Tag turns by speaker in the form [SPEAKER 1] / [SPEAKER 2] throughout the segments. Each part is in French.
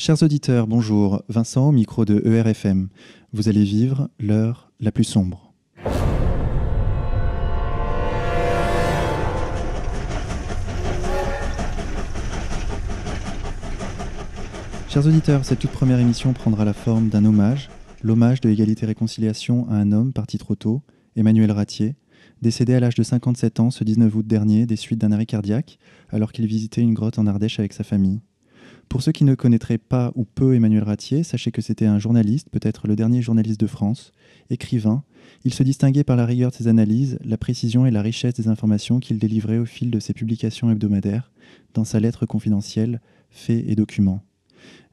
[SPEAKER 1] Chers auditeurs, bonjour. Vincent au micro de ERFM. Vous allez vivre l'heure la plus sombre. Chers auditeurs, cette toute première émission prendra la forme d'un hommage, l'hommage de Égalité et Réconciliation à un homme parti trop tôt, Emmanuel Ratier, décédé à l'âge de 57 ans ce 19 août dernier des suites d'un arrêt cardiaque alors qu'il visitait une grotte en Ardèche avec sa famille. Pour ceux qui ne connaîtraient pas ou peu Emmanuel Ratier, sachez que c'était un journaliste, peut-être le dernier journaliste de France, écrivain. Il se distinguait par la rigueur de ses analyses, la précision et la richesse des informations qu'il délivrait au fil de ses publications hebdomadaires, dans sa lettre confidentielle, Faits et documents.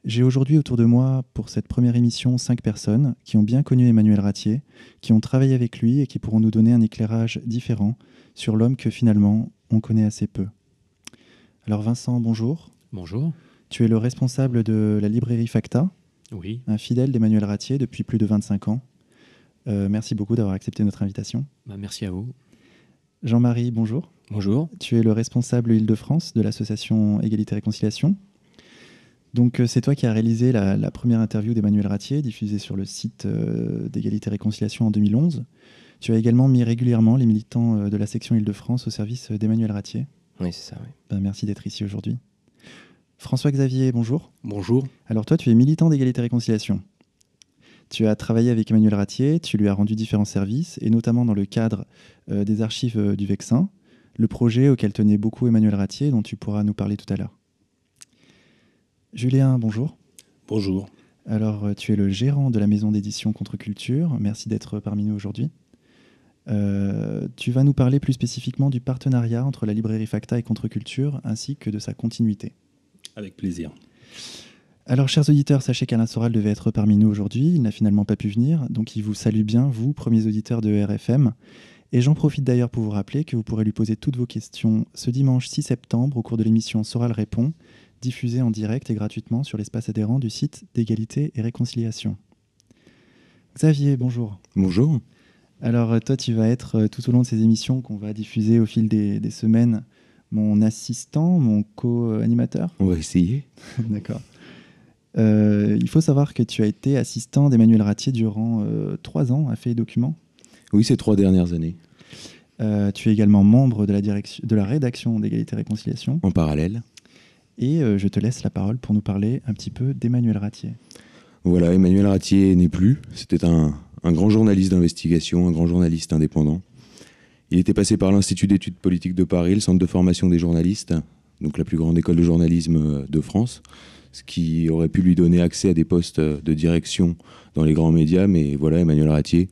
[SPEAKER 1] J'ai aujourd'hui autour de moi, pour cette première émission, cinq personnes qui ont bien connu Emmanuel Ratier, qui ont travaillé avec lui et qui pourront nous donner un éclairage différent sur l'homme que finalement on connaît assez peu. Alors Vincent, bonjour.
[SPEAKER 2] Bonjour.
[SPEAKER 1] Tu es le responsable de la librairie Facta,
[SPEAKER 2] Oui.
[SPEAKER 1] un fidèle d'Emmanuel Ratier depuis plus de 25 ans. Euh, merci beaucoup d'avoir accepté notre invitation.
[SPEAKER 2] Bah, merci à vous.
[SPEAKER 1] Jean-Marie, bonjour.
[SPEAKER 2] Bonjour.
[SPEAKER 1] Tu es le responsable Île-de-France de l'association Égalité et Réconciliation. Donc euh, c'est toi qui as réalisé la, la première interview d'Emmanuel Ratier, diffusée sur le site euh, d'Égalité et Réconciliation en 2011. Tu as également mis régulièrement les militants de la section Île-de-France au service d'Emmanuel Ratier.
[SPEAKER 3] Oui, c'est ça, oui.
[SPEAKER 1] Ben, merci d'être ici aujourd'hui. François-Xavier, bonjour.
[SPEAKER 3] Bonjour.
[SPEAKER 1] Alors toi, tu es militant d'égalité et réconciliation. Tu as travaillé avec Emmanuel Ratier, tu lui as rendu différents services, et notamment dans le cadre euh, des archives euh, du Vexin, le projet auquel tenait beaucoup Emmanuel Ratier, dont tu pourras nous parler tout à l'heure. Julien, bonjour.
[SPEAKER 3] Bonjour.
[SPEAKER 1] Alors, euh, tu es le gérant de la maison d'édition Contre-Culture. Merci d'être parmi nous aujourd'hui. Euh, tu vas nous parler plus spécifiquement du partenariat entre la librairie Facta et Contre-Culture, ainsi que de sa continuité.
[SPEAKER 3] Avec plaisir.
[SPEAKER 1] Alors, chers auditeurs, sachez qu'Alain Soral devait être parmi nous aujourd'hui. Il n'a finalement pas pu venir, donc il vous salue bien, vous, premiers auditeurs de RFM. Et j'en profite d'ailleurs pour vous rappeler que vous pourrez lui poser toutes vos questions ce dimanche 6 septembre au cours de l'émission Soral répond, diffusée en direct et gratuitement sur l'espace adhérent du site d'égalité et réconciliation. Xavier, bonjour.
[SPEAKER 3] Bonjour.
[SPEAKER 1] Alors, toi, tu vas être euh, tout au long de ces émissions qu'on va diffuser au fil des, des semaines mon assistant, mon co-animateur.
[SPEAKER 3] On va essayer.
[SPEAKER 1] D'accord. Euh, il faut savoir que tu as été assistant d'Emmanuel Ratier durant euh, trois ans à Fait et Documents.
[SPEAKER 3] Oui, ces trois dernières années.
[SPEAKER 1] Euh, tu es également membre de la, direction, de la rédaction d'Égalité et Réconciliation.
[SPEAKER 3] En parallèle.
[SPEAKER 1] Et je te laisse la parole pour nous parler un petit peu d'Emmanuel Ratier.
[SPEAKER 3] Voilà, Emmanuel Ratier n'est plus. C'était un, un grand journaliste d'investigation, un grand journaliste indépendant. Il était passé par l'Institut d'études politiques de Paris, le centre de formation des journalistes, donc la plus grande école de journalisme euh, de France, ce qui aurait pu lui donner accès à des postes euh, de direction dans les grands médias. Mais voilà, Emmanuel Ratier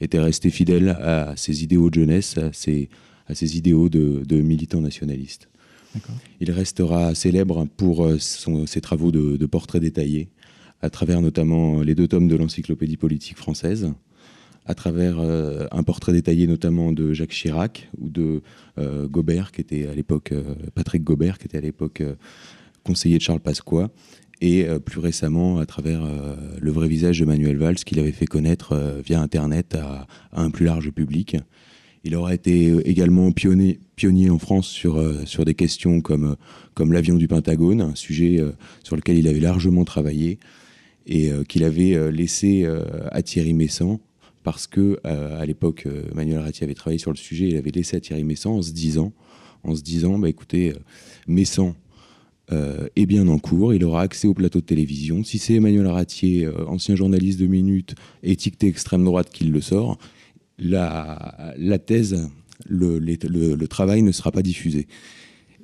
[SPEAKER 3] était resté fidèle à ses idéaux de jeunesse, à ses, à ses idéaux de, de militant nationaliste. Il restera célèbre pour euh, son- ses travaux de, de portraits détaillés, à travers notamment les deux tomes de l'Encyclopédie politique française, à travers euh, un portrait détaillé notamment de Jacques Chirac ou de euh, Gobert, qui était à l'époque, euh, Patrick Gobert, qui était à l'époque conseiller de Charles Pasqua, et plus récemment à travers le vrai visage de Manuel Valls, qu'il avait fait connaître via Internet à, un plus large public. Il aura été également pionnier, en France sur, sur des questions comme, comme l'avion du Pentagone, un sujet sur lequel il avait largement travaillé et qu'il avait laissé à Thierry Messant parce que euh, à l'époque euh, Manuel Ratier avait travaillé sur le sujet, il avait laissé à Thierry Messant en se disant, en se disant, bah écoutez, euh, Messant euh, est bien en cours, il aura accès au plateau de télévision. Si c'est Emmanuel Ratier, ancien journaliste de Minutes, étiqueté extrême droite, qui le sort, la, thèse, le travail ne sera pas diffusé.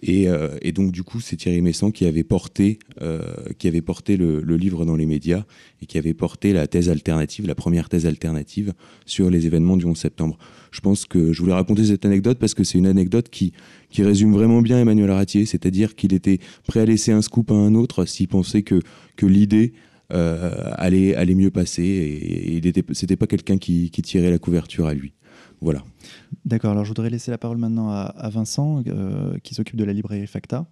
[SPEAKER 3] Et, euh, et donc du coup, c'est Thierry Messant qui avait porté, euh, qui avait porté le, livre dans les médias et qui avait porté la thèse alternative, la première thèse alternative sur les événements du 11 septembre. Je pense que je voulais raconter cette anecdote parce que c'est une anecdote qui, qui résume vraiment bien Emmanuel Ratier, c'est-à-dire qu'il était prêt à laisser un scoop à un autre s'il pensait que, que l'idée euh, allait, allait mieux passer et, et il était, c'était pas quelqu'un qui tirait la couverture à lui. Voilà.
[SPEAKER 1] D'accord, alors je voudrais laisser la parole maintenant à, à Vincent, euh, qui s'occupe de la librairie Facta.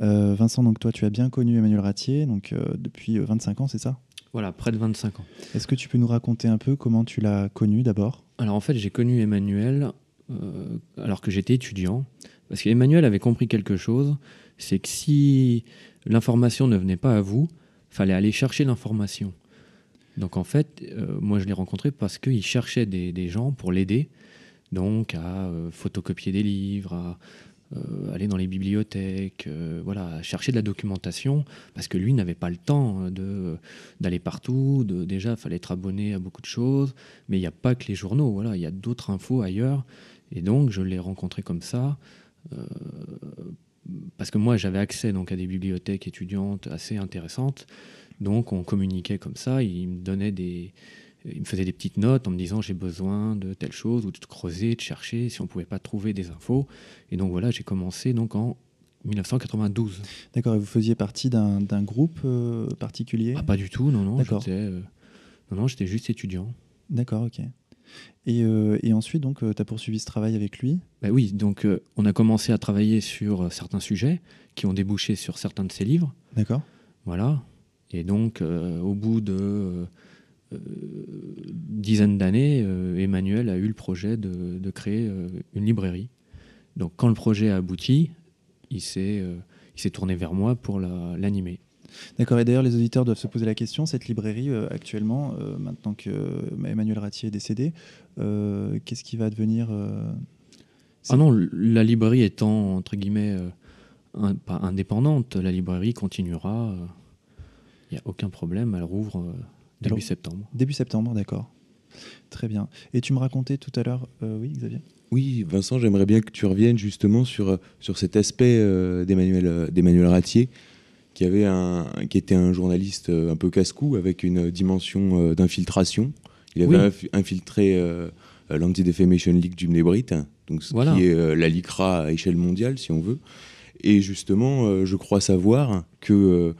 [SPEAKER 1] Euh, Vincent, donc toi, tu as bien connu Emmanuel Ratier donc, euh, depuis euh, 25 ans, c'est ça?
[SPEAKER 2] Voilà, près de 25 ans.
[SPEAKER 1] Est-ce que tu peux nous raconter un peu comment tu l'as connu d'abord?
[SPEAKER 2] Alors en fait, j'ai connu Emmanuel euh, alors que j'étais étudiant, parce qu'Emmanuel avait compris quelque chose, c'est que si l'information ne venait pas à vous, fallait aller chercher l'information. Donc en fait, euh, moi je l'ai rencontré parce qu'il cherchait des, gens pour l'aider, donc à euh, photocopier des livres, à euh, aller dans les bibliothèques, voilà, à chercher de la documentation, parce que lui n'avait pas le temps d'aller partout. Déjà, il fallait être abonné à beaucoup de choses, mais il n'y a pas que les journaux, voilà, il y a d'autres infos ailleurs. Et donc je l'ai rencontré comme ça parce que moi j'avais accès donc à des bibliothèques étudiantes assez intéressantes, donc on communiquait comme ça. Il me donnait des, il me faisait des petites notes en me disant j'ai besoin de telle chose ou de creuser, de chercher si on pouvait pas trouver des infos. Et donc voilà, j'ai commencé donc en 1992.
[SPEAKER 1] D'accord. Et vous faisiez partie d'un groupe euh, particulier?
[SPEAKER 2] Ah, Pas du tout, non, non. J'étais, euh, non, non, j'étais juste étudiant.
[SPEAKER 1] D'accord, ok. Et, euh, et, ensuite, donc, tu as poursuivi ce travail avec lui?
[SPEAKER 2] Ben Oui, donc on a commencé à travailler sur certains sujets qui ont débouché sur certains de ses livres.
[SPEAKER 1] D'accord.
[SPEAKER 2] Voilà. Et donc, au bout de dizaine d'années, Emmanuel a eu le projet de, de créer une librairie. Donc, quand le projet a abouti, il s'est tourné vers moi pour l'animer.
[SPEAKER 1] D'accord, et d'ailleurs les auditeurs doivent se poser la question, cette librairie actuellement, maintenant que Emmanuel Ratier est décédé, qu'est-ce qui va devenir
[SPEAKER 2] Ah non, la librairie étant entre guillemets pas indépendante, la librairie continuera, il n'y a aucun problème, elle rouvre début septembre.
[SPEAKER 1] Début septembre, d'accord. Très bien. Et tu me racontais tout à l'heure, oui Xavier?
[SPEAKER 3] Oui, Vincent, j'aimerais bien que tu reviennes justement sur, sur cet aspect d'Emmanuel, d'Emmanuel Ratier, qui, avait un, qui était un journaliste un peu casse-cou avec une dimension d'infiltration. Il avait infiltré l'Anti-Defamation League du Mnebrit, donc ce qui est la LICRA à échelle mondiale, si on veut. Et justement, je crois savoir que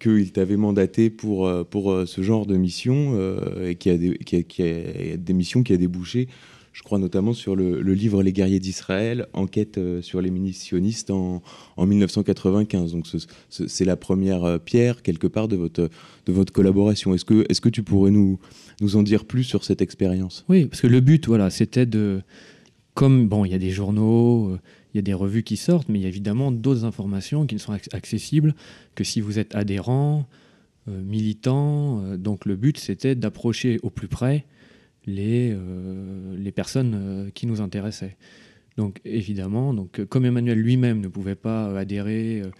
[SPEAKER 3] qu'il t'avait mandaté pour, pour ce genre de mission et qui a, des, qui, a, des missions qui a débouché je crois notamment sur le, livre Les guerriers d'Israël, enquête euh, sur les munitionnistes en, en 1995. Donc c'est la première euh, pierre quelque part de votre, de votre collaboration. Est-ce que, est que tu pourrais nous, nous en dire plus sur cette expérience?
[SPEAKER 2] Oui, parce que le but, voilà, c'était de... Comme, bon, il y a des journaux, euh, il y a des revues qui sortent, mais il y a évidemment d'autres informations qui ne sont accessibles que si vous êtes adhérent, militant. donc le but, c'était d'approcher au plus près les, euh, les personnes euh, qui nous intéressaient. Donc évidemment, donc, comme Emmanuel lui-même ne pouvait pas adhérer, euh,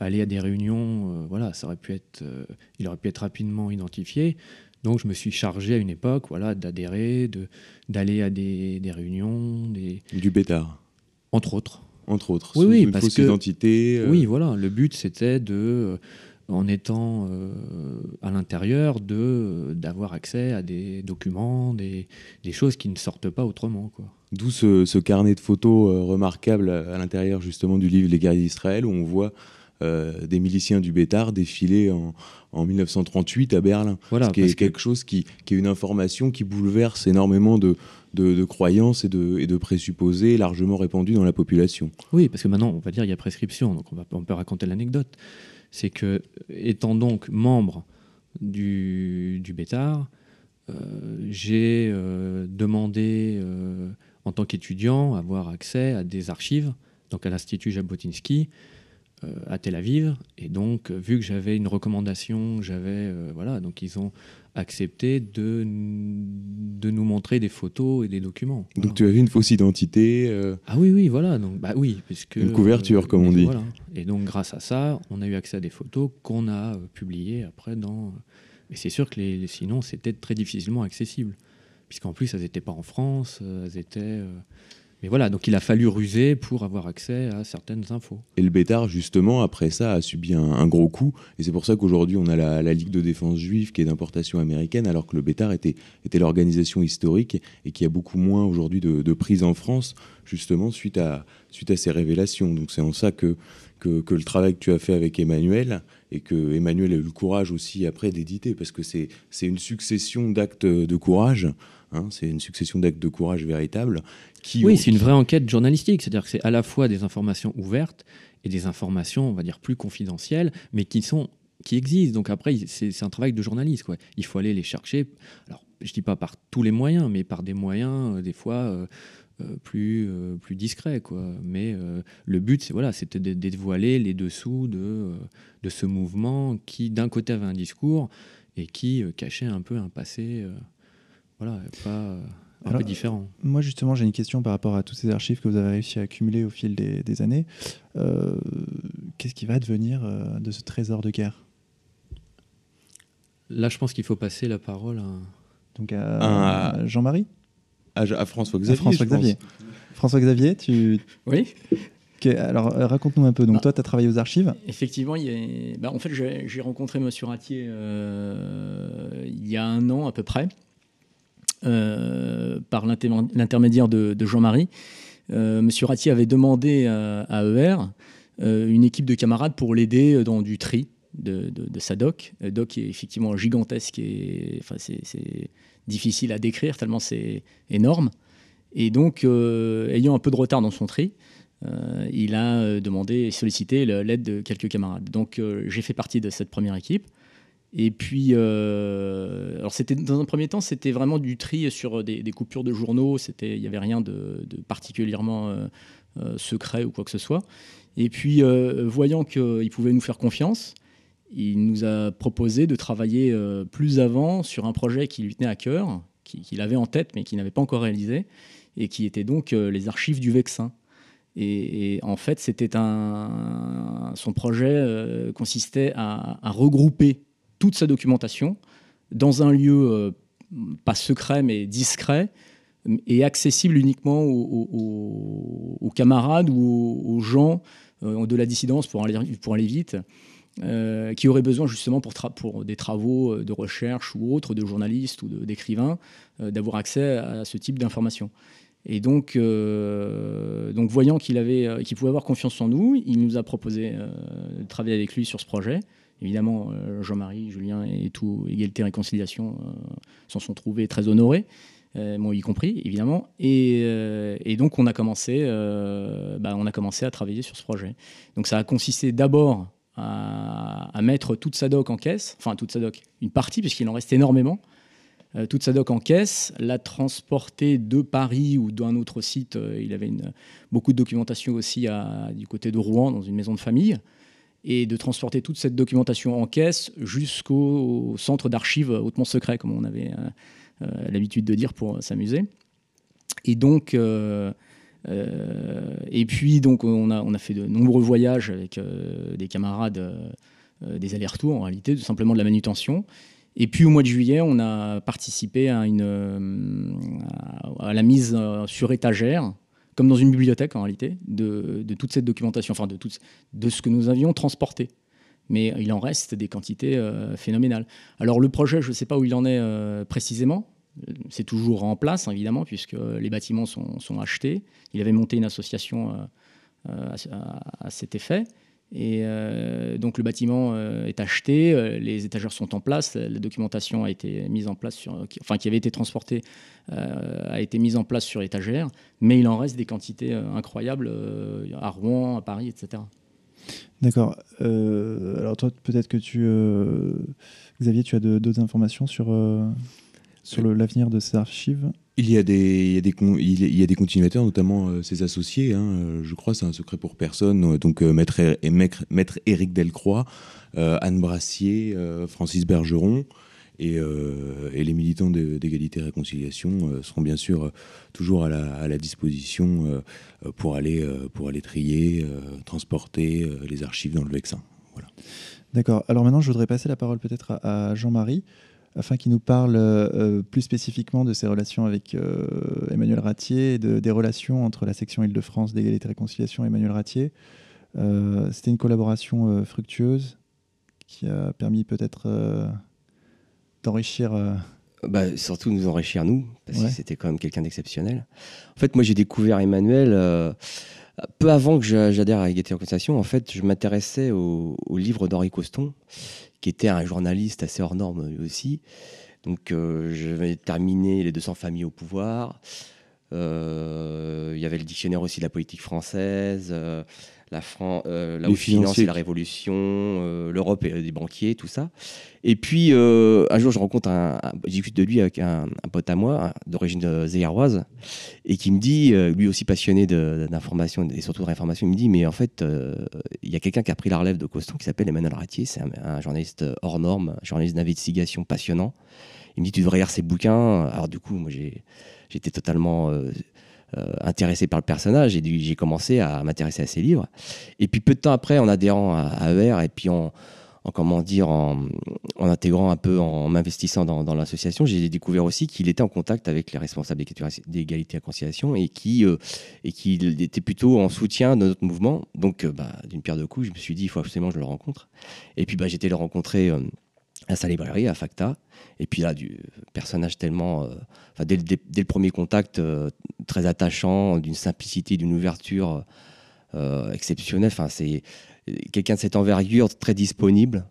[SPEAKER 2] aller à des réunions, voilà, ça aurait pu être, il aurait pu être rapidement identifié. Donc je me suis chargé à une époque voilà, d'adhérer, d'aller à des, des réunions. Des...
[SPEAKER 3] Du bétard
[SPEAKER 2] Entre autres.
[SPEAKER 3] Entre autres.
[SPEAKER 2] Oui, oui,
[SPEAKER 3] une
[SPEAKER 2] parce
[SPEAKER 3] fausse
[SPEAKER 2] que,
[SPEAKER 3] identité.
[SPEAKER 2] Oui, voilà. Le but, c'était de en étant euh, à l'intérieur, de, d'avoir accès à des documents, des, des, choses qui ne sortent pas autrement. Quoi.
[SPEAKER 3] D'où ce, ce, carnet de photos euh, remarquable à, l'intérieur justement du livre Les guerriers d'Israël, où on voit euh, des miliciens du Bétard défiler en, en 1938 à Berlin.
[SPEAKER 2] Voilà,
[SPEAKER 3] ce qui est quelque chose qui, qui, est une information qui bouleverse énormément de, de, de croyances et de, et de, présupposés largement répandus dans la population.
[SPEAKER 2] Oui, parce que maintenant, on va dire il y a prescription, donc on, va, on peut raconter l'anecdote c'est que, étant donc membre du, du Bétard, euh, j'ai euh, demandé, euh, en tant qu'étudiant, avoir accès à des archives, donc à l'Institut Jabotinsky, à Tel Aviv. Et donc, vu que j'avais une recommandation, j'avais, voilà, donc ils ont accepté de, de nous montrer des photos et des documents.
[SPEAKER 3] Donc voilà. tu avais une fausse identité
[SPEAKER 2] euh... Ah oui, oui, voilà. Donc, bah oui, puisque,
[SPEAKER 3] une couverture, euh, comme on dit.
[SPEAKER 2] Voilà. Et donc grâce à ça, on a eu accès à des photos qu'on a euh, publiées après dans... Mais c'est sûr que les, sinon, c'était très difficilement accessible. Puisqu'en plus, elles n'étaient pas en France, euh, elles étaient... Mais voilà, donc il a fallu ruser pour avoir accès à certaines infos.
[SPEAKER 3] Et le Bétard, justement, après ça, a subi un, gros coup. Et c'est pour ça qu'aujourd'hui, on a la, la, Ligue de défense juive qui est d'importation américaine, alors que le Bétard était, l'organisation historique et qui a beaucoup moins aujourd'hui de, de, prise en France, justement, suite à, suite à ces révélations. Donc c'est en ça que, que, que, le travail que tu as fait avec Emmanuel et que Emmanuel a eu le courage aussi après d'éditer, parce que c'est une succession d'actes de courage. Hein, c'est une succession d'actes de courage véritables qui
[SPEAKER 2] oui, c'est une vraie enquête journalistique. C'est-à-dire que c'est à la fois des informations ouvertes et des informations, on va dire, plus confidentielles, mais qui sont qui existent. Donc après, c'est un travail de journaliste. Quoi. Il faut aller les chercher. Alors, je dis pas par tous les moyens, mais par des moyens, euh, des fois, euh, plus, plus discret. Quoi. Mais le but, c'est, voilà, c'était de dévoiler les dessous de, de ce mouvement qui, d'un côté, avait un discours et qui cachait un peu un passé voilà, pas un peu différent.
[SPEAKER 1] Moi, justement, j'ai une question par rapport à toutes ces archives que vous avez réussi à accumuler au fil des, années. Euh, qu'est-ce qui va devenir euh, de ce trésor de guerre?
[SPEAKER 2] Là, je pense qu'il faut passer la parole à,
[SPEAKER 1] Donc à, Jean-Marie?
[SPEAKER 3] À, François-Xavier.
[SPEAKER 1] François-Xavier. François-Xavier, tu.
[SPEAKER 4] Oui.
[SPEAKER 1] alors, euh, raconte-nous un peu. Donc, bah, toi, tu as travaillé aux archives?
[SPEAKER 4] Effectivement, bah, en fait, j'ai rencontré M. Ratier il y a un an à peu près. Euh, par l'intermédiaire de, Jean-Marie. Euh, Monsieur Ratier avait demandé à, ER euh, une équipe de camarades pour l'aider dans du tri de, sa doc. doc est effectivement gigantesque et c'est difficile à décrire tellement c'est énorme. Et donc, ayant un peu de retard dans son tri, il a demandé et sollicité l'aide de quelques camarades. Donc, j'ai fait partie de cette première équipe. Et puis, euh, alors c'était dans un premier temps, c'était vraiment du tri sur des, coupures de journaux. C'était, il n'y avait rien de, particulièrement euh, euh, secret ou quoi que ce soit. Et puis, voyant qu'il pouvait nous faire confiance, il nous a proposé de travailler plus avant sur un projet qui lui tenait à cœur, qu'il avait en tête mais qui n'avait pas encore réalisé, et qui était donc les archives du Vexin. Et, en fait, c'était un, son projet consistait à regrouper toute sa documentation dans un lieu euh, pas secret mais discret et accessible uniquement aux, camarades ou aux, gens euh, de la dissidence pour aller, pour vite, euh, qui auraient besoin justement pour, des travaux de recherche ou autres, de journalistes ou d'écrivains, d'avoir accès à ce type d'informations. Et donc, voyant qu'il pouvait avoir confiance en nous, il nous a proposé de travailler avec lui sur ce projet. Évidemment, euh, Jean-Marie, Julien et tout, Égalité Réconciliation euh, s'en sont trouvés très honorés. Euh, moi y compris évidemment. Et, donc on a commencé, bah, on a commencé à travailler sur ce projet. Donc ça a consisté d'abord à, mettre toute sa doc en caisse, enfin toute sa doc, une partie puisqu'il en reste énormément, toute sa doc en caisse, la transporter de Paris ou d'un autre site. il avait beaucoup de documentation aussi du côté de Rouen dans une maison de famille et de transporter toute cette documentation en caisse jusqu'au centre d'archives hautement secret, comme on avait euh, euh, l'habitude de dire pour s'amuser. Et donc, euh, et puis donc on a, on a fait de nombreux voyages avec des camarades, des allers-retours en réalité, tout simplement de la manutention. Et puis au mois de juillet, on a participé à, une, à la mise sur étagère comme dans une bibliothèque en réalité, de, toute cette documentation, enfin de, tout, de ce que nous avions transporté. Mais il en reste des quantités euh, phénoménales. Alors le projet, je ne sais pas où il en est euh, précisément. C'est toujours en place, évidemment, puisque les bâtiments sont, achetés. Il avait monté une association euh, à, cet effet. Et euh, donc le bâtiment euh, est acheté, euh, les étagères sont en place, la documentation a été mise en place, sur, enfin qui avait été transportée, a été mise en place sur étagère, mais il en reste des quantités incroyables à Rouen, à Paris, etc.
[SPEAKER 1] D'accord. alors toi, peut-être que tu, Xavier, tu as d'autres informations sur, sur l'avenir de ces archives?
[SPEAKER 3] Il y, a des, il, y a des, continuateurs, notamment euh, ses associés. Hein, euh, je crois c'est un secret pour personne. Euh, donc maître, maître, maître Éric Delcroix, Anne Brassier, Francis Bergeron et, et les militants d'égalité et réconciliation seront bien sûr toujours à la, à la disposition pour, aller, pour aller trier, transporter les archives dans le Vexin. Voilà.
[SPEAKER 1] D'accord. Alors maintenant, je voudrais passer la parole peut-être à Jean-Marie afin qu'il nous parle euh, plus spécifiquement de ses relations avec euh, Emmanuel Ratier et des relations entre la section Île-de-France d'égalité et réconciliation et Emmanuel Ratier. Euh, c'était une collaboration fructueuse qui a permis peut-être d'enrichir.
[SPEAKER 5] Bah, surtout nous enrichir nous, parce que c'était quand même quelqu'un d'exceptionnel. En fait, moi j'ai découvert Emmanuel peu avant que j'adhère à Égalité Réconciliation. En fait, je m'intéressais au, au livre d'Henri Coston qui était un journaliste assez hors norme lui aussi. Donc euh, je vais terminer Les 200 familles au pouvoir. Euh, il y avait le dictionnaire aussi de la politique française, euh, la, France, la haute finance et la révolution, l'Europe et des banquiers, tout ça. Et puis, un jour, je rencontre un, discute de lui avec un, pote à moi, d'origine zéhiroise, et qui me dit, lui aussi passionné d'information et surtout de réinformation, il me dit, mais en fait, il y a quelqu'un qui a pris la relève de Coston qui s'appelle Emmanuel Ratier, c'est un, journaliste hors norme, journaliste d'investigation passionnant. Il me dit, tu devrais lire ses bouquins. Alors du coup, moi, j'étais totalement euh, euh, intéressé par le personnage et j'ai commencé à m'intéresser à ses livres. Et puis peu de temps après, en adhérant à, ER et puis en, comment dire, en, intégrant un peu, en m'investissant dans, l'association, j'ai découvert aussi qu'il était en contact avec les responsables d'égalité et conciliation et qui euh, et qu'il était plutôt en soutien de notre mouvement. Donc, bah, d'une pierre deux coups, je me suis dit, il faut absolument que je le rencontre. Et puis, bah, j'étais le rencontrer à sa librairie, à Facta. Et puis là, du personnage tellement, euh, dès, le premier contact, euh, très attachant, d'une simplicité, d'une ouverture euh, exceptionnelle. Enfin, c'est quelqu'un de cette envergure, très disponible.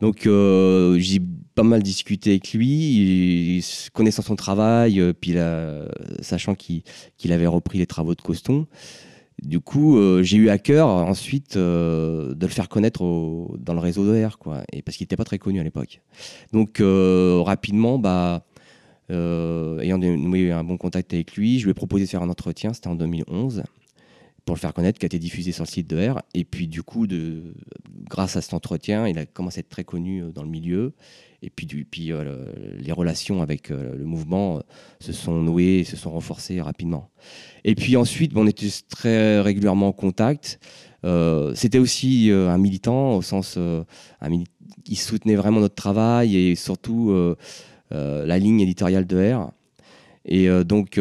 [SPEAKER 5] Donc, j'ai pas mal discuté avec lui, connaissant son travail, puis sachant qu'il avait repris les travaux de Coston. Du coup, euh, j'ai eu à cœur ensuite euh, de le faire connaître dans le réseau d'OR, quoi, et parce qu'il n'était pas très connu à l'époque. Donc euh, rapidement, bah, ayant noué un bon contact avec lui, je lui ai proposé de faire un entretien, c'était en 2011, pour le faire connaître, qui a été diffusé sur le site de R. Et puis du coup, de, grâce à cet entretien, il a commencé à être très connu dans le milieu. Et puis, du, puis les relations avec le mouvement se sont nouées, se sont renforcées rapidement. Et puis ensuite, on était très régulièrement en contact. Euh, c'était aussi euh, un militant au sens, euh, il soutenait vraiment notre travail et surtout la ligne éditoriale de R. Et donc,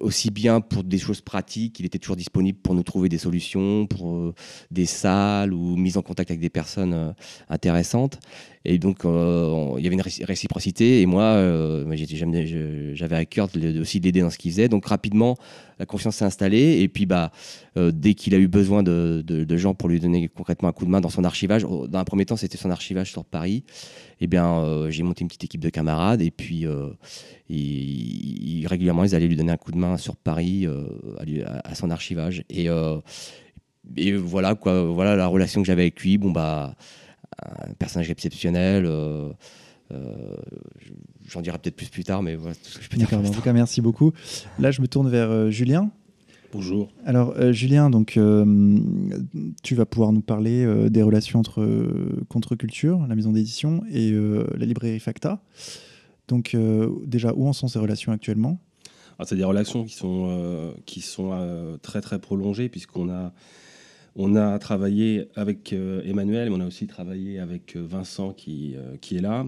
[SPEAKER 5] aussi bien pour des choses pratiques, il était toujours disponible pour nous trouver des solutions, pour des salles ou mise en contact avec des personnes intéressantes. Et donc, euh, il y avait une réciprocité. Et moi, euh, j'avais à cœur aussi de l'aider dans ce qu'il faisait. Donc, rapidement, la confiance s'est installée. Et puis, bah, euh, dès qu'il a eu besoin de, gens pour lui donner concrètement un coup de main dans son archivage, dans un premier temps, c'était son archivage sur Paris. Et eh bien, j'ai monté une petite équipe de camarades. Et puis, régulièrement, ils allaient lui donner un coup de main sur Paris à, son archivage. Et, et voilà, quoi, voilà la relation que j'avais avec lui. Bon, bah un personnage exceptionnel. Euh, euh, j'en dirai peut-être plus plus tard, mais voilà tout ce que je peux dire.
[SPEAKER 1] En tout cas, merci beaucoup. Là, je me tourne vers euh, Julien.
[SPEAKER 6] Bonjour.
[SPEAKER 1] Alors, Julien, donc, tu vas pouvoir nous parler des relations entre Contre-Culture, la maison d'édition, et la librairie Facta. Donc, déjà, où en sont ces relations actuellement?
[SPEAKER 6] Ah, C'est des relations qui sont, qui sont très, très prolongées, puisqu'on a on a travaillé avec euh, Emmanuel, mais on a aussi travaillé avec euh, Vincent qui, euh, qui est là.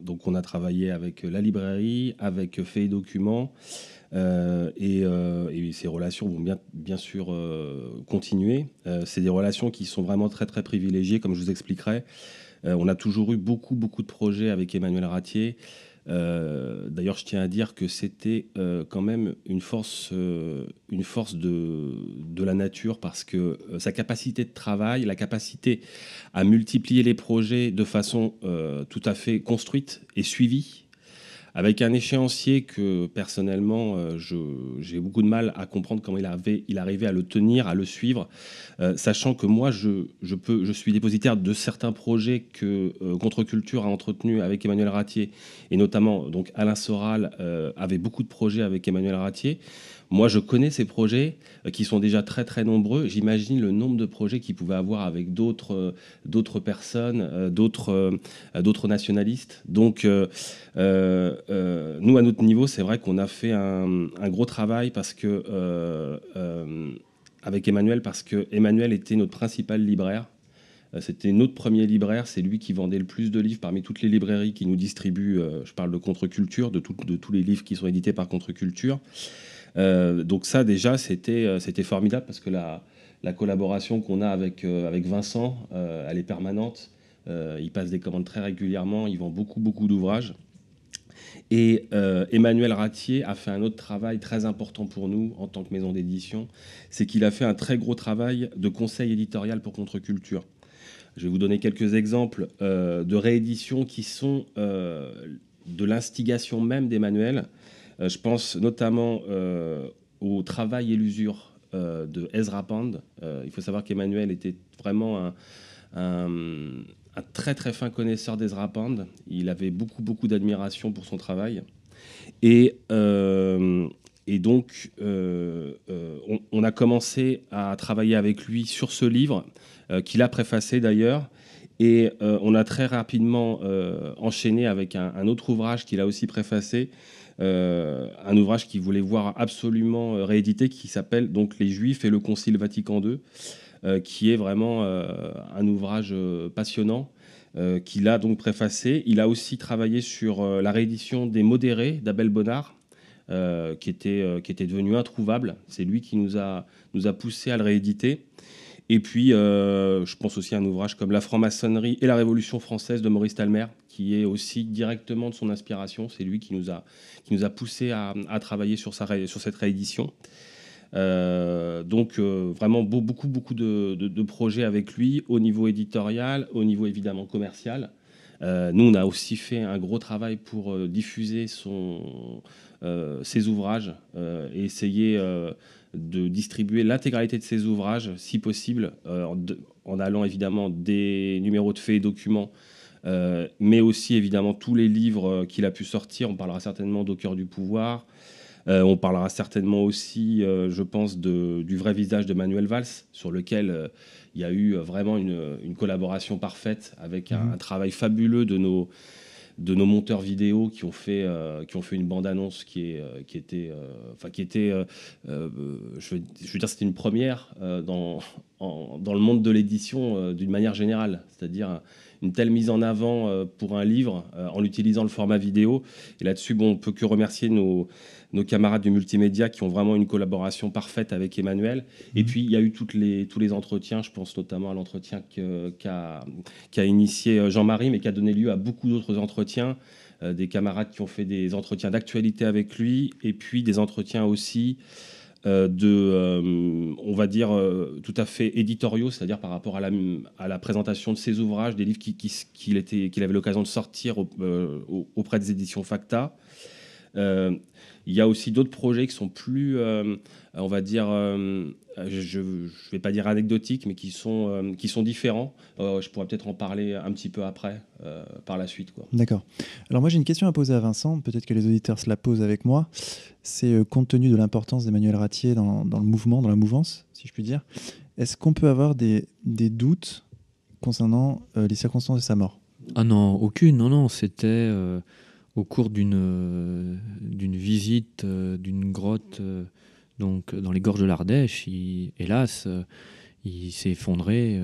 [SPEAKER 6] donc on a travaillé avec la librairie, avec Fait Documents. Et, ces relations vont bien, bien sûr continuer. c'est des relations qui sont vraiment très très privilégiées, comme je vous expliquerai. on a toujours eu beaucoup beaucoup de projets avec Emmanuel Ratier. Euh, d'ailleurs, je tiens à dire que c'était euh, quand même une force, euh, une force de, de, la nature parce que sa capacité de travail, la capacité à multiplier les projets de façon tout à fait construite et suivie, avec un échéancier que personnellement euh, j'ai beaucoup de mal à comprendre comment il, avait, il arrivait à le tenir, à le suivre, euh, sachant que moi je, je, peux, je suis dépositaire de certains projets que euh, Contre-Culture a entretenus avec Emmanuel Ratier, et notamment donc Alain Soral avait beaucoup de projets avec Emmanuel Ratier. Moi, je connais ces projets euh, qui sont déjà très très nombreux. J'imagine le nombre de projets qu'ils pouvaient avoir avec d'autres euh, personnes, euh, d'autres d'autres nationalistes. Donc, nous, à notre niveau, c'est vrai qu'on a fait un, gros travail parce que avec Emmanuel, parce que Emmanuel était notre principal libraire. C'était notre premier libraire, c'est lui qui vendait le plus de livres parmi toutes les librairies qui nous distribuent, je parle de Contre-Culture, de, de, tous les livres qui sont édités par Contre-Culture. Euh, donc ça déjà c'était euh, c'était formidable parce que la, la collaboration qu'on a avec, euh, avec Vincent, elle est permanente. il passe des commandes très régulièrement, il vend beaucoup beaucoup d'ouvrages. Et Emmanuel Ratier a fait un autre travail très important pour nous en tant que maison d'édition, c'est qu'il a fait un très gros travail de conseil éditorial pour Contre-Culture. Je vais vous donner quelques exemples de rééditions qui sont de l'instigation même d'Emmanuel. Euh, je pense notamment euh, au travail et l'usure de Ezra Pound. il faut savoir qu'Emmanuel était vraiment un, très très fin connaisseur d'Ezra Pound. Il avait beaucoup beaucoup d'admiration pour son travail. Et, donc, on, a commencé à travailler avec lui sur ce livre, qu'il a préfacé d'ailleurs. Et euh, on a très rapidement euh, enchaîné avec un, autre ouvrage qu'il a aussi préfacé, euh, un ouvrage qu'il voulait voir absolument réédité, qui s'appelle donc Les Juifs et le Concile Vatican II, qui est vraiment un ouvrage passionnant. qu'il a donc préfacé. Il a aussi travaillé sur la réédition des Modérés d'Abel Bonnard, qui, était, qui était devenu introuvable. C'est lui qui nous a, nous a poussé à le rééditer. Et puis, euh, je pense aussi à un ouvrage comme La franc-maçonnerie et la Révolution française de Maurice Talmer, qui est aussi directement de son inspiration. C'est lui qui nous a, qui poussé à, travailler sur cette réédition. Euh, donc euh, vraiment beaucoup beaucoup de, projets avec lui au niveau éditorial, au niveau évidemment commercial. Nous, on a aussi fait un gros travail pour diffuser son, ses ouvrages et essayer de distribuer l'intégralité de ses ouvrages, si possible, euh, en, allant évidemment des numéros de faits et documents, euh, mais aussi évidemment tous les livres euh, qu'il a pu sortir. On parlera certainement d'Au cœur du pouvoir. On parlera certainement aussi, je pense, du vrai visage de Manuel Valls, sur lequel il y a eu vraiment une, collaboration parfaite avec un, mmh. travail fabuleux de nos, de nos monteurs vidéo qui ont fait, euh, qui ont fait une bande-annonce qui, est, euh, qui était, euh, enfin qui était je, veux, je, veux, dire, c'était une première dans, dans le monde de l'édition d'une manière générale, c'est-à-dire une telle mise en avant pour un livre en utilisant le format vidéo. Et là-dessus, bon, on peut que remercier nos nos camarades du multimédia qui ont vraiment une collaboration parfaite avec Emmanuel. Et mhm. puis, il y a eu toutes les, tous les entretiens, je pense notamment à l'entretien qu'a initié euh, Jean-Marie, mais qui a donné lieu à beaucoup d'autres entretiens. Euh, des camarades qui ont fait des entretiens d'actualité avec lui, et puis des entretiens aussi euh, de, on va dire, tout à fait éditoriaux, c'est-à-dire par rapport à la, à la, présentation de ses ouvrages, des livres qu'il qui, avait l'occasion de sortir auprès des éditions Facta. Il y a aussi d'autres projets qui sont plus, euh, on va dire, euh, je ne vais pas dire anecdotiques, mais qui sont, euh, qui sont différents. je pourrais peut-être en parler un petit peu après, par la suite.
[SPEAKER 1] D'accord. Alors moi j'ai une question à poser à Vincent, peut-être que les auditeurs se la posent avec moi. C'est compte tenu de l'importance d'Emmanuel Ratier dans, dans, le mouvement, dans la mouvance, si je puis dire, est-ce qu'on peut avoir des, des doutes concernant les circonstances de sa mort?
[SPEAKER 2] Ah non, aucune, non, non, c'était au cours d'une euh, d'une visite euh, d'une grotte euh, donc dans les gorges de l'Ardèche, hélas, il s'est effondré,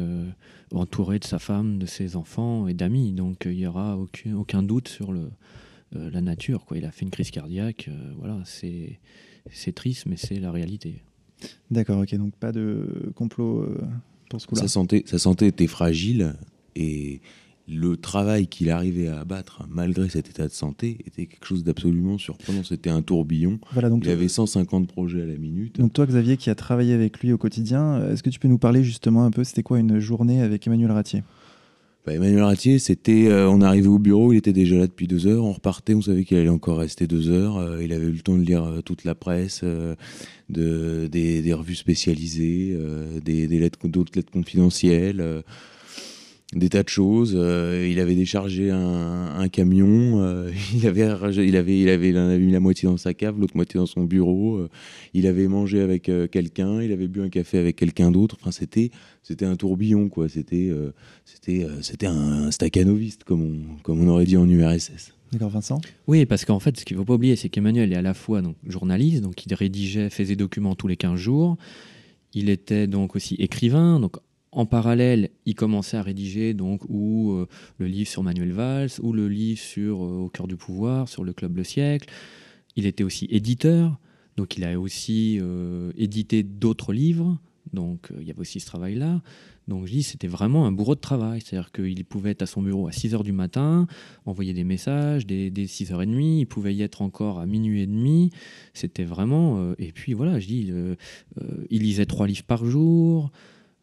[SPEAKER 2] entouré de sa femme, de ses enfants et d'amis. Donc il n'y aura aucun, aucun doute sur le, la nature. Quoi. Il a fait une crise cardiaque. voilà, c'est triste, mais c'est la réalité.
[SPEAKER 1] D'accord, ok. Donc pas de complot pour ce coup-là.
[SPEAKER 3] Sa santé, sa santé était fragile et le travail qu'il arrivait à abattre malgré cet état de santé était quelque chose d'absolument surprenant. C'était un tourbillon. Voilà, donc il avait 150 projets à la minute.
[SPEAKER 1] Donc toi, Xavier, qui a travaillé avec lui au quotidien, est-ce que tu peux nous parler justement un peu, c'était quoi une journée avec Emmanuel Ratier?
[SPEAKER 3] Bah, Emmanuel Ratier, c'était, euh, on arrivait au bureau, il était déjà là depuis deux heures, on repartait, on savait qu'il allait encore rester deux heures, euh, il avait eu le temps de lire euh, toute la presse, de, des, revues spécialisées, des, des lettres, d'autres lettres confidentielles des tas de choses. Euh, il avait déchargé un, camion. Euh, il, avait, il, avait, il, avait, avait mis la moitié dans sa cave, l'autre moitié dans son bureau. Euh, il avait mangé avec quelqu'un. Il avait bu un café avec quelqu'un d'autre. Enfin, c'était, c'était un tourbillon, quoi. C'était, c'était, c'était un, staccanoviste, comme on, comme on aurait dit en URSS.
[SPEAKER 1] D'accord, Vincent?
[SPEAKER 2] Oui, parce qu'en fait, ce qu'il ne faut pas oublier, c'est qu'Emmanuel est à la fois donc, journaliste, donc il rédigeait, faisait documents tous les 15 jours. Il était donc aussi écrivain, donc en parallèle, il commençait à rédiger donc ou euh, le livre sur Manuel Valls ou le livre sur euh, Au cœur du pouvoir, sur le club Le siècle. Il était aussi éditeur, donc il a aussi euh, édité d'autres livres. Donc il y avait aussi ce travail-là. Donc je dis c'était vraiment un bourreau de travail, c'est-à-dire qu'il pouvait être à son bureau à 6h du matin, envoyer des messages dès, 6h30, il pouvait y être encore à minuit et demi. C'était vraiment et puis voilà, je dis il lisait trois livres par jour.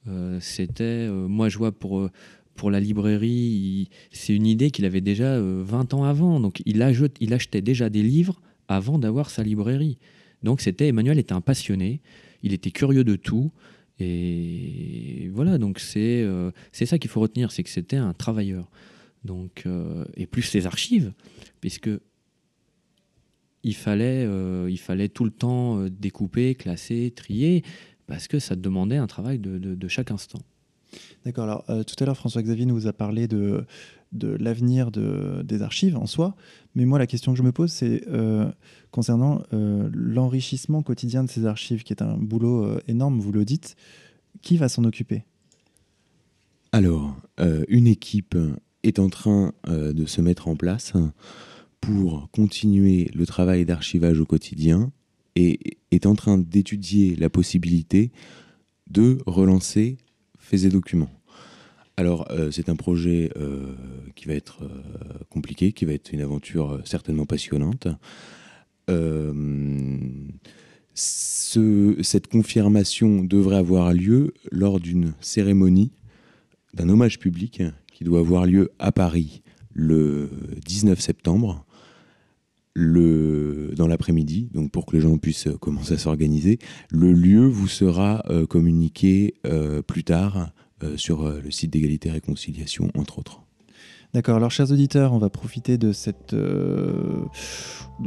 [SPEAKER 2] Euh, c'était, euh, moi je vois pour, euh, pour la librairie, c'est une idée qu'il avait déjà 20 ans avant. Donc il, il achetait déjà des livres avant d'avoir sa librairie. Donc c'était Emmanuel était un passionné. il était curieux de tout. Et voilà, donc c'est c'est ça qu'il faut retenir, c'est que c'était un travailleur. Donc, et plus ses archives, puisque il fallait, il fallait tout le temps découper, classer, trier, parce que ça demandait un travail de, de chaque instant.
[SPEAKER 1] D'accord. Alors, euh, tout à l'heure, François-Xavier nous a parlé de, de l'avenir de, des archives en soi. Mais moi, la question que je me pose, c'est euh, concernant euh, l'enrichissement quotidien de ces archives, qui est un boulot énorme, vous le dites. Qui va s'en occuper?
[SPEAKER 3] Alors, une équipe est en train de se mettre en place pour continuer le travail d'archivage au quotidien et est en train d'étudier la possibilité de relancer Faisait documents. Alors, euh, c'est un projet euh, qui va être euh, compliqué, qui va être une aventure certainement passionnante. cette confirmation devrait avoir lieu lors d'une cérémonie, d'un hommage public qui doit avoir lieu à Paris le 19 septembre dans l'après-midi, donc pour que les gens puissent euh, commencer à s'organiser. Le lieu vous sera euh, communiqué euh, plus tard sur le site d'égalité et réconciliation, entre autres.
[SPEAKER 1] D'accord, alors chers auditeurs, on va profiter de, cette, de,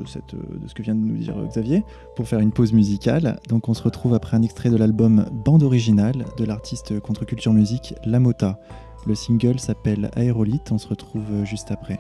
[SPEAKER 1] ce que vient de nous dire Xavier pour faire une pause musicale. Donc on se retrouve après un extrait de l'album Bande originale de l'artiste contre-culture musique La Mota. Le single s'appelle Aérolite, on se retrouve juste après.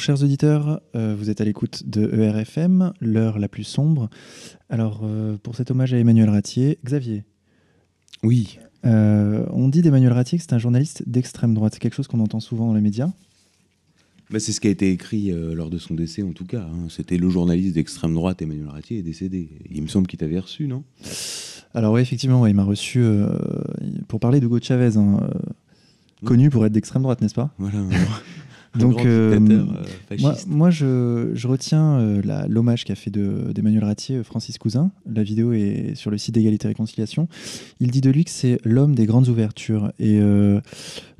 [SPEAKER 1] Alors, chers auditeurs, euh, vous êtes à l'écoute de ERFM, l'heure la plus sombre. Alors, euh, pour cet hommage à Emmanuel Ratier, Xavier.
[SPEAKER 3] Oui.
[SPEAKER 1] Euh, on dit d'Emmanuel Ratier que c'est un journaliste d'extrême droite. C'est quelque chose qu'on entend souvent dans les médias.
[SPEAKER 3] Bah, c'est ce qui a été écrit lors de son décès, en tout cas. Hein. C'était le journaliste d'extrême droite, Emmanuel Ratier, est décédé. Il me semble qu'il t'avait reçu, non?
[SPEAKER 1] Alors oui, effectivement, il m'a reçu pour parler de Hugo Chavez, hein, connu pour être d'extrême droite, n'est-ce pas?
[SPEAKER 3] Voilà.
[SPEAKER 1] Donc, euh, euh, moi, je, retiens euh, l'hommage qu'a fait d'Emmanuel Ratier Francis Cousin. La vidéo est sur le site d'égalité et réconciliation. Il dit de lui que c'est l'homme des grandes ouvertures. Et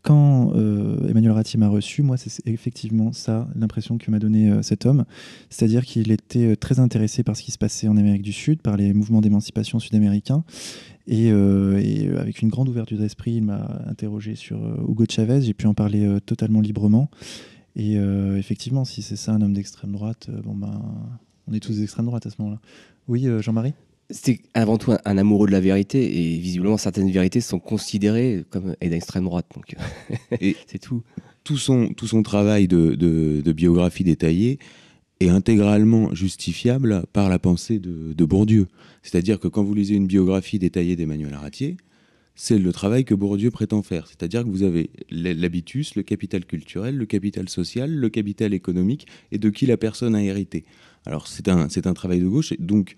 [SPEAKER 1] quand Emmanuel Ratier m'a reçu, moi, c'est effectivement ça l'impression que m'a donné cet homme. C'est-à-dire qu'il était très intéressé par ce qui se passait en Amérique du Sud, par les mouvements d'émancipation sud-américains. Et, avec une grande ouverture d'esprit, il m'a interrogé sur Hugo Chavez. J'ai pu en parler totalement librement. Et euh, effectivement, si c'est ça un homme d'extrême droite, euh, bon ben, on est tous d'extrême droite à ce moment-là. Oui, euh, Jean-Marie?
[SPEAKER 5] C'est avant tout un, amoureux de la vérité, et visiblement certaines vérités sont considérées comme d'extrême droite. Donc, c'est tout.
[SPEAKER 3] Tout son, tout son travail de, de, biographie détaillée est intégralement justifiable par la pensée de, Bourdieu. C'est-à-dire que quand vous lisez une biographie détaillée d'Emmanuel Aratier, c'est le travail que Bourdieu prétend faire. C'est-à-dire que vous avez l'habitus, le capital culturel, le capital social, le capital économique et de qui la personne a hérité. Alors c'est un, un travail de gauche. Donc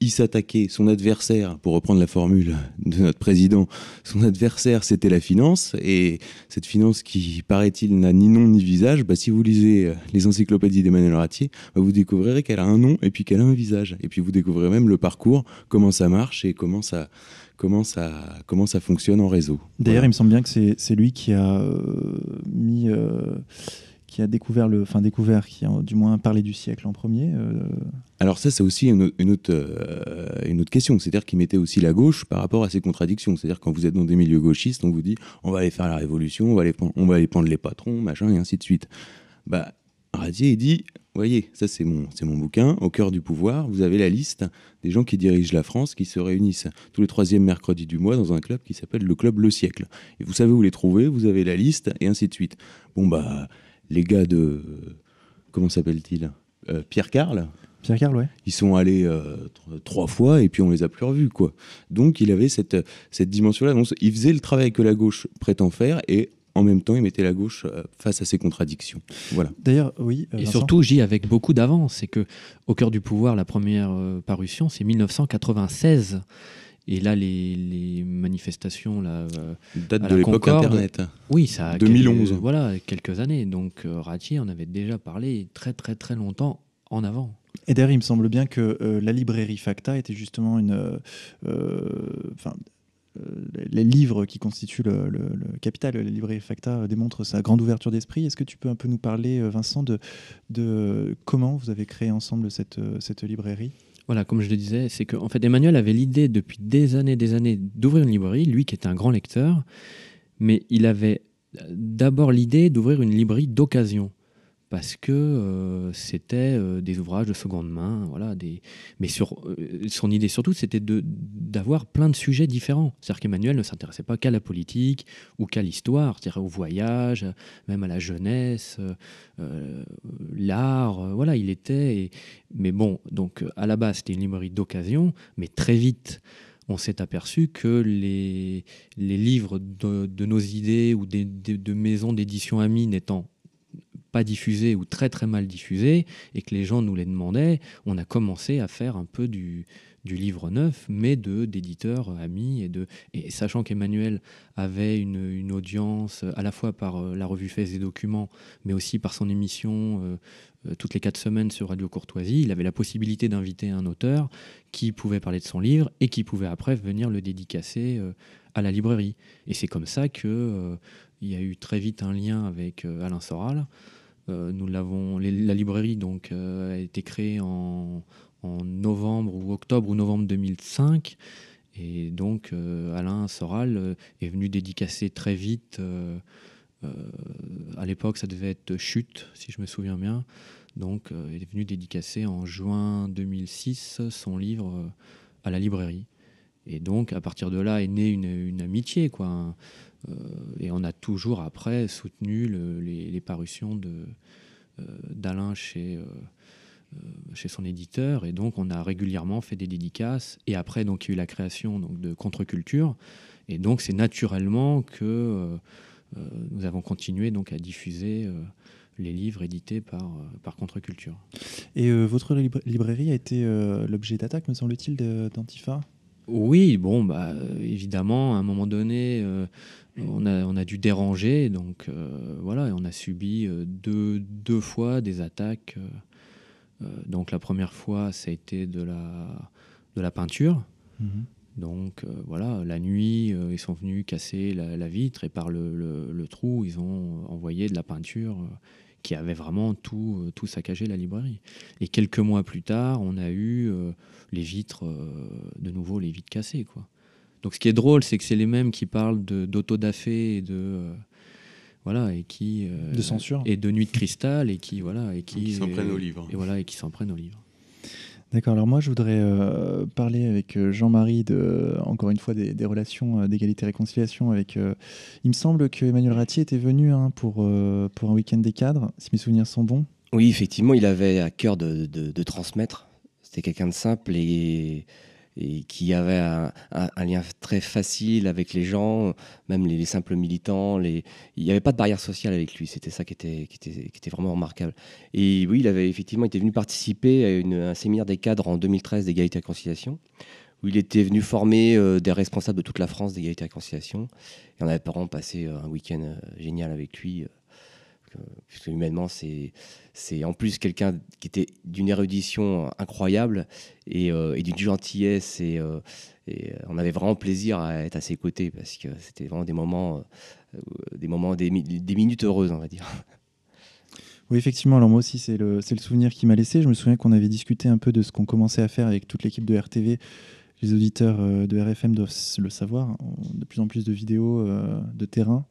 [SPEAKER 3] il s'attaquait, son adversaire, pour reprendre la formule de notre président, son adversaire c'était la finance, et cette finance qui, paraît-il, n'a ni nom ni visage, bah, si vous lisez euh, les encyclopédies d'Emmanuel Ratier, bah, vous découvrirez qu'elle a un nom et puis qu'elle a un visage. Et puis vous découvrirez même le parcours, comment ça marche et comment ça, comment ça, comment ça fonctionne en réseau.
[SPEAKER 1] D'ailleurs, il me semble bien que c'est lui qui a euh, mis. Euh, qui a découvert le, enfin découvert, qui a du moins parlé du siècle en premier. Euh.
[SPEAKER 3] Alors ça, c'est aussi une, autre, une autre question, c'est-à-dire qu'il mettait aussi la gauche par rapport à ces contradictions. C'est-à-dire quand vous êtes dans des milieux gauchistes, on vous dit on va aller faire la révolution, on va aller, on va aller prendre les patrons, machin, et ainsi de suite. Bah, Radier, il dit voyez, ça c'est mon, c'est mon bouquin, Au cœur du pouvoir, vous avez la liste des gens qui dirigent la France, qui se réunissent tous les troisièmes mercredis du mois dans un club qui s'appelle le Club Le Siècle. Et vous savez où les trouver, vous avez la liste, et ainsi de suite. Bon, bah, les gars de... Comment s'appelle-t-il euh, Pierre Carl
[SPEAKER 1] Pierre Carl, ouais.
[SPEAKER 3] Ils sont allés euh, trois fois et puis on les a plus revus, quoi. Donc il avait cette, cette dimension-là. il faisait le travail que la gauche prétend faire et en même temps, il mettait la gauche euh, face à ces contradictions. Voilà.
[SPEAKER 1] D'ailleurs, oui.
[SPEAKER 2] Et surtout, j'y avec beaucoup d'avance. C'est que Au cœur du pouvoir, la première euh, parution, c'est 1996. Et là, les, manifestations là,
[SPEAKER 3] date de l'époque Internet.
[SPEAKER 2] Oui, ça
[SPEAKER 3] a 2011.
[SPEAKER 2] voilà, quelques années. Donc Ratier en avait déjà parlé très très très longtemps en avant.
[SPEAKER 1] Et d'ailleurs, il me semble bien que la librairie Facta était justement une, euh, les livres qui constituent le, capital, les librairies Facta, euh, démontrent sa grande ouverture d'esprit. Est-ce que tu peux un peu nous parler, euh, Vincent, de, de comment vous avez créé ensemble cette, cette librairie?
[SPEAKER 2] Voilà, comme je le disais, c'est qu'en fait, Emmanuel avait l'idée depuis des années, des années d'ouvrir une librairie, lui qui était un grand lecteur, mais il avait d'abord l'idée d'ouvrir une librairie d'occasion parce que euh, c'était euh, des ouvrages de seconde main, voilà. Mais euh, son idée surtout, c'était d'avoir plein de sujets différents. C'est-à-dire qu'Emmanuel ne s'intéressait pas qu'à la politique ou qu'à l'histoire, c'est-à-dire au voyage, même à la jeunesse, l'art. voilà, il était. Mais bon, donc à la base, c'était une librairie d'occasion, mais très vite on s'est aperçu que les, livres de, nos idées ou des, de maisons d'édition amies n'étant pas diffusés ou très très mal diffusés et que les gens nous les demandaient, on a commencé à faire un peu du, livre neuf, mais de d'éditeurs amis et de et sachant qu'Emmanuel avait une, une, audience à la fois par euh, la revue Faits et Documents, mais aussi par son émission euh, euh, toutes les quatre semaines sur Radio Courtoisie, il avait la possibilité d'inviter un auteur qui pouvait parler de son livre et qui pouvait après venir le dédicacer à la librairie. Et c'est comme ça que il y a eu très vite un lien avec Alain Soral. Nous l'avons, la librairie donc a été créée en, novembre ou octobre ou novembre 2005. Et donc Alain Soral est venu dédicacer très vite. à l'époque, ça devait être Chute, si je me souviens bien. Donc, il est venu dédicacer en juin 2006 son livre à la librairie. Et donc, à partir de là est née une, amitié, quoi. Et on a toujours après soutenu les, parutions de, d'Alain chez chez son éditeur. Et donc on a régulièrement fait des dédicaces. Et après donc il y a eu la création donc de contre-culture. Et donc c'est naturellement que nous avons continué donc à diffuser les livres édités par, par Contre-Culture.
[SPEAKER 1] Et votre librairie a été l'objet d'attaque, me semble-t-il, d'Antifa?
[SPEAKER 2] Oui, bon, bah, évidemment, à un moment donné, euh, on, a, on a dû déranger, donc euh, voilà, on a subi euh, deux, deux fois des attaques. donc la première fois, ça a été de la, de la peinture. Mhm. Donc voilà, la nuit, ils sont venus casser la, vitre et par le, le, trou, ils ont envoyé de la peinture qui avait vraiment tout, tout saccagé la librairie. Et quelques mois plus tard, on a eu les vitres, euh, de nouveau, les vitres cassées. Quoi. Donc ce qui est drôle, c'est que c'est les mêmes qui parlent d'autodafé et de euh, voilà et qui
[SPEAKER 1] euh, de censure
[SPEAKER 2] et de nuit de cristal et qui voilà et qui,
[SPEAKER 3] s'en prennent au livre
[SPEAKER 2] et voilà et qui s'en prennent au livre.
[SPEAKER 1] D'accord. Alors moi, je voudrais parler avec Jean-Marie de encore une fois des, relations d'égalité et réconciliation. Avec, il me semble que Emmanuel Ratier était venu hein, pour pour un week-end des cadres, si mes souvenirs sont bons.
[SPEAKER 5] Oui, effectivement, il avait à cœur de, de transmettre c'était quelqu'un de simple et, qui avait un, lien très facile avec les gens, même les, simples militants. Il n'y avait pas de barrière sociale avec lui. C'était ça qui était, vraiment remarquable. Et oui, il avait effectivement été venu participer à, un séminaire des cadres en 2013 d'égalité et réconciliation, où il était venu former euh, des responsables de toute la France d'égalité et réconciliation. Et on avait vraiment passé euh, un week-end euh, génial avec lui puisque humainement, c'est, en plus quelqu'un qui était d'une érudition incroyable et, euh, d'une gentillesse. Et, euh, et, on avait vraiment plaisir à être à ses côtés parce que c'était vraiment des moments, euh, des, moments des, minutes heureuses, on va dire.
[SPEAKER 1] Oui, effectivement. Alors moi aussi, c'est le, c'est le souvenir qui m'a laissé. Je me souviens qu'on avait discuté un peu de ce qu'on commençait à faire avec toute l'équipe de RTV. Les auditeurs de RFM doivent le savoir. De plus en plus de vidéos de terrain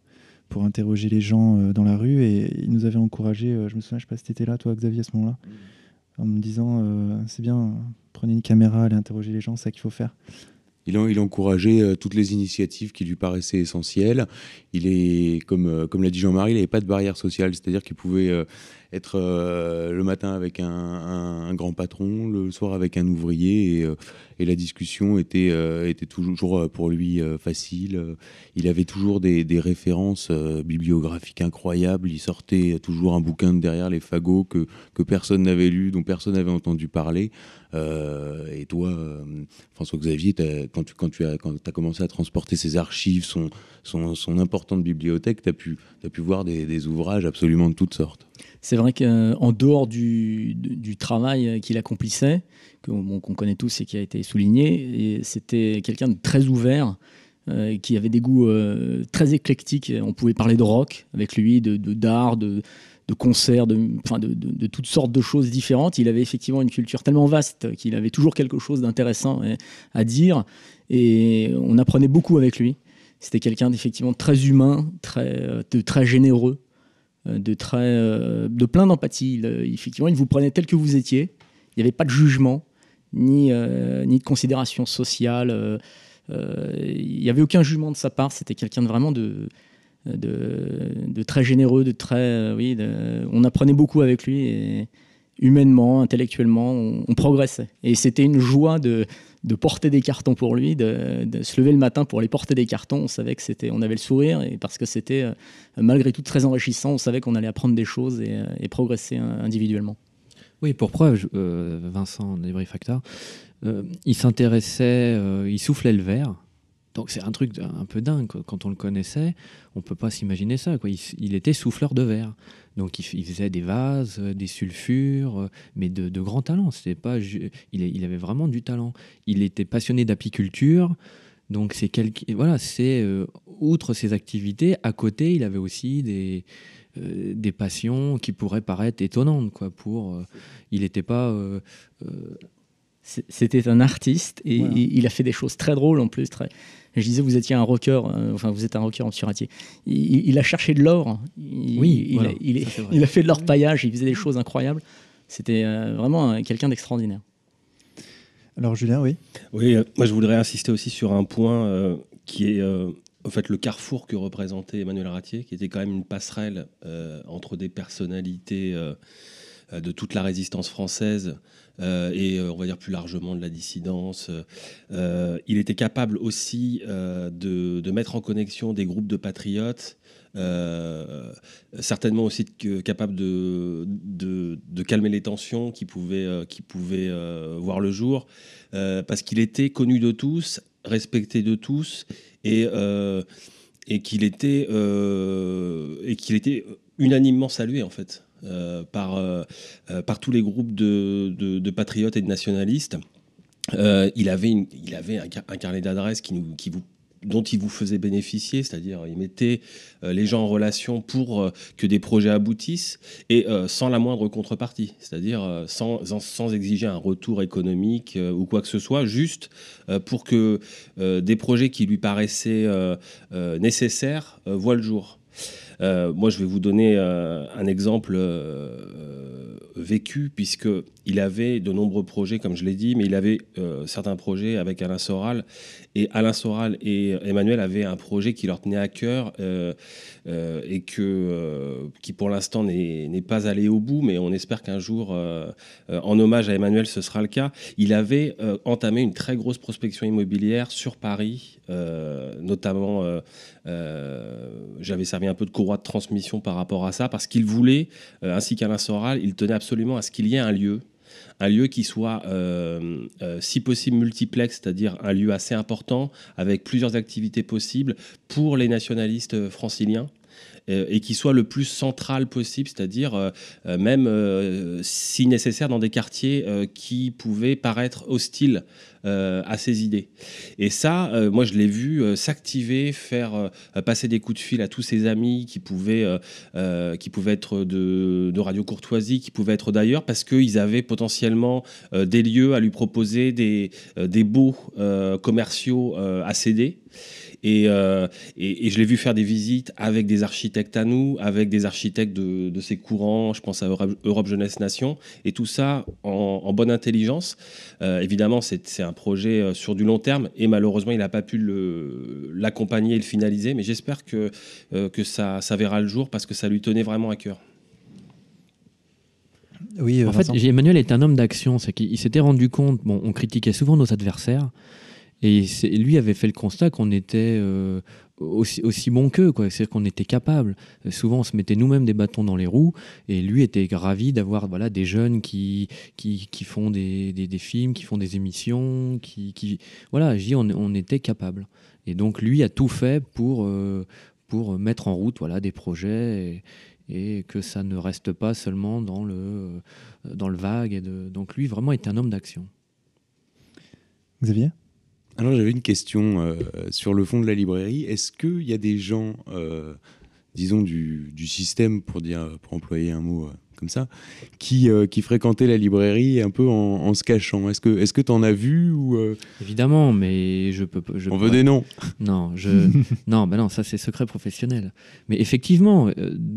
[SPEAKER 1] pour interroger les gens euh, dans la rue. Et il nous avait encouragé, euh, je me souviens, je sais pas si tu étais là, toi, Xavier, à ce moment-là, mm. en me disant euh, c'est bien, prenez une caméra, allez interroger les gens, c'est ça qu'il faut faire.
[SPEAKER 3] Il a, il a encouragé toutes les initiatives qui lui paraissaient essentielles. Il est, comme, comme l'a dit Jean-Marie, il n'avait pas de barrière sociale, c'est-à-dire qu'il pouvait être le matin avec un, grand patron, le soir avec un ouvrier, et, et la discussion était, euh, toujours euh, pour lui euh, facile. Il avait toujours des, références bibliographiques incroyables. Il sortait toujours un bouquin de derrière les fagots que, personne n'avait lu, dont personne n'avait entendu parler. et toi, François-Xavier, quand tu, quand tu as, commencé à transporter ses archives, son, importante bibliothèque, tu as, pu, voir des ouvrages absolument de toutes sortes.
[SPEAKER 4] C'est vrai qu'en dehors du, travail qu'il accomplissait, qu'on connaît tous et qui a été souligné. C'était quelqu'un de très ouvert, euh, qui avait des goûts euh, très éclectiques. On pouvait parler de rock avec lui, de d'art, de, de, concerts, de, toutes sortes de choses différentes. Il avait effectivement une culture tellement vaste qu'il avait toujours quelque chose d'intéressant à dire. Et on apprenait beaucoup avec lui. C'était quelqu'un d'effectivement très humain, très, très généreux, de, très, de plein d'empathie. Effectivement, il vous prenait tel que vous étiez. Il n'y avait pas de jugement ni, euh, ni de considération sociale. Euh, euh, il n'y avait aucun jugement de sa part. C'était quelqu'un de vraiment de, de, très généreux, de très. oui, on apprenait beaucoup avec lui humainement, intellectuellement, on, progressait. Et c'était une joie de, porter des cartons pour lui, de, se lever le matin pour aller porter des cartons. On savait que c'était, on avait le sourire et parce que c'était malgré tout très enrichissant. On savait qu'on allait apprendre des choses et, et progresser individuellement.
[SPEAKER 2] Oui, pour preuve, euh, Vincent Factor, euh, il s'intéressait, euh, il soufflait le verre. Donc c'est un truc un peu dingue. Quand on le connaissait, on peut pas s'imaginer ça. Quoi. Il, était souffleur de verre. Donc il, faisait des vases, des sulfures, mais de, de grand talent. C'était pas, il, il, avait vraiment du talent. Il était passionné d'apiculture. Donc c'est voilà, c'est outre ses activités, à côté, il avait aussi des, euh, des passions qui pourraient paraître étonnantes. Quoi, pour, euh, il n'était pas. Euh,
[SPEAKER 4] c'était un artiste et il a fait des choses très drôles en plus. Très... Je disais, vous étiez un rocker, enfin, vous êtes un rocker en suratier. Il, il, a cherché de l'or.
[SPEAKER 2] oui,
[SPEAKER 4] il, a, il, a fait de l'or-paillage, il faisait des choses incroyables. C'était vraiment quelqu'un d'extraordinaire.
[SPEAKER 1] Alors, Julien, oui
[SPEAKER 6] Oui, moi, je voudrais insister aussi sur un point qui est en fait, le carrefour que représentait Emmanuel Ratier, qui était quand même une passerelle entre des personnalités de toute la résistance française et on va dire plus largement de la dissidence. il était capable aussi de, mettre en connexion des groupes de patriotes euh, certainement aussi capable de, calmer les tensions qui pouvaient, euh, euh, voir le jour, parce qu'il était connu de tous, respecté de tous, et qu'il était, et qu'il était unanimement salué en fait. Par, par tous les groupes de, de, patriotes et de nationalistes. il avait, il avait un, carnet d'adresses qui, qui dont il vous faisait bénéficier, c'est-à-dire il mettait euh, les gens en relation pour euh, que des projets aboutissent et euh, sans la moindre contrepartie, c'est-à-dire sans, sans, exiger un retour économique ou quoi que ce soit, juste pour que des projets qui lui paraissaient nécessaires voient le jour. Moi, je vais vous donner un exemple vécu, puisqu'il avait de nombreux projets, comme je l'ai dit, mais il avait certains projets avec Alain Soral, et Alain Soral et Emmanuel avaient un projet qui leur tenait à cœur euh, euh, et que, euh, qui pour l'instant n'est pas allé au bout, mais on espère qu'un jour, en hommage à Emmanuel, ce sera le cas. Il avait entamé une très grosse prospection immobilière sur Paris, notamment j'avais servi un peu de courroie de transmission par rapport à ça, parce qu'il voulait, ainsi qu'Alain Soral, il tenait absolument à ce qu'il y ait un lieu un lieu qui soit, euh, euh, si possible, multiplex, c'est-à-dire un lieu assez important, avec plusieurs activités possibles pour les nationalistes franciliens et qui soit le plus central possible, c'est-à-dire même si nécessaire dans des quartiers qui pouvaient paraître hostiles euh, à ses idées. Et ça, euh, moi, je l'ai vu euh, s'activer, faire passer des coups de fil à tous ses amis qui pouvaient, qui pouvaient être de, Radio Courtoisie, qui pouvaient être d'ailleurs, parce qu'ils avaient potentiellement des lieux à lui proposer, des, des beaux commerciaux à céder. Euh, et, je l'ai vu faire des visites avec des architectes à nous, avec des architectes de, de ces courants, je pense à Europe, Jeunesse Nation, et tout ça en, bonne intelligence. Euh, évidemment, c'est un projet euh, sur du long terme, et malheureusement, il n'a pas pu l'accompagner et le finaliser, mais j'espère que, que ça, ça verra le jour parce que ça lui tenait vraiment à cœur.
[SPEAKER 2] Oui, en fait, Emmanuel est un homme d'action. C'est qu'il s'était rendu compte. Bon, on critiquait souvent nos adversaires, et lui avait fait le constat qu'on était euh, aussi, aussi bon qu'eux, c'est-à-dire qu'on était capable. Souvent, on se mettait nous-mêmes des bâtons dans les roues, et lui était ravi d'avoir voilà, des jeunes qui, qui, qui font des, des, films, qui font des émissions, qui, qui... voilà, je dis, on, était capable. Et donc, lui a tout fait pour, euh, pour mettre en route voilà, des projets. Et, que ça ne reste pas seulement dans le, dans le vague. Et. Donc lui, vraiment, est un homme d'action.
[SPEAKER 1] Xavier?
[SPEAKER 3] Alors j'avais une question euh, sur le fond de la librairie. Est-ce qu'il y a des gens, euh, disons, du, du, système, pour, dire, pour employer un mot euh, comme ça, qui, qui fréquentaient la librairie un peu en, se cachant? Est-ce que est-ce que en as vu ou
[SPEAKER 2] Évidemment, mais je peux. Je
[SPEAKER 3] On veut des noms.
[SPEAKER 2] Non, je non, ben non, ça c'est secret professionnel. Mais effectivement,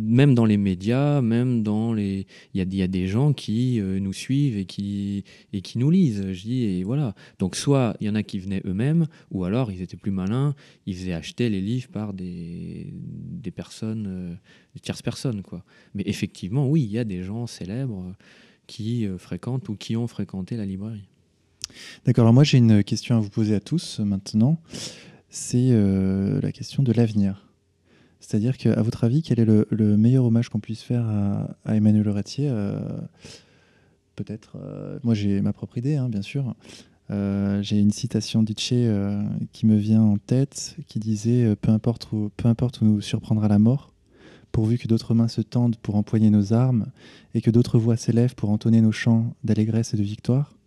[SPEAKER 2] même dans les médias, même dans les, il y a, des gens qui nous suivent et qui et qui nous lisent. Je dis et voilà. Donc soit il y en a qui venaient eux-mêmes, ou alors ils étaient plus malins, ils faisaient acheter les livres par des des personnes tierces personnes. Quoi. Mais effectivement, oui, il y a des gens célèbres qui euh, fréquentent ou qui ont fréquenté la librairie.
[SPEAKER 1] D'accord, alors moi j'ai une question à vous poser à tous maintenant. C'est euh, la question de l'avenir. C'est-à-dire qu'à votre avis, quel est le, meilleur hommage qu'on puisse faire à, Emmanuel Ratier euh, Peut-être, moi j'ai ma propre idée, hein, bien sûr. j'ai une citation d'Itché qui me vient en tête qui disait peu importe peu importe où nous surprendra la mort, pourvu que d'autres mains se tendent pour empoigner nos armes et que d'autres voix s'élèvent pour entonner nos chants d'allégresse et de victoire.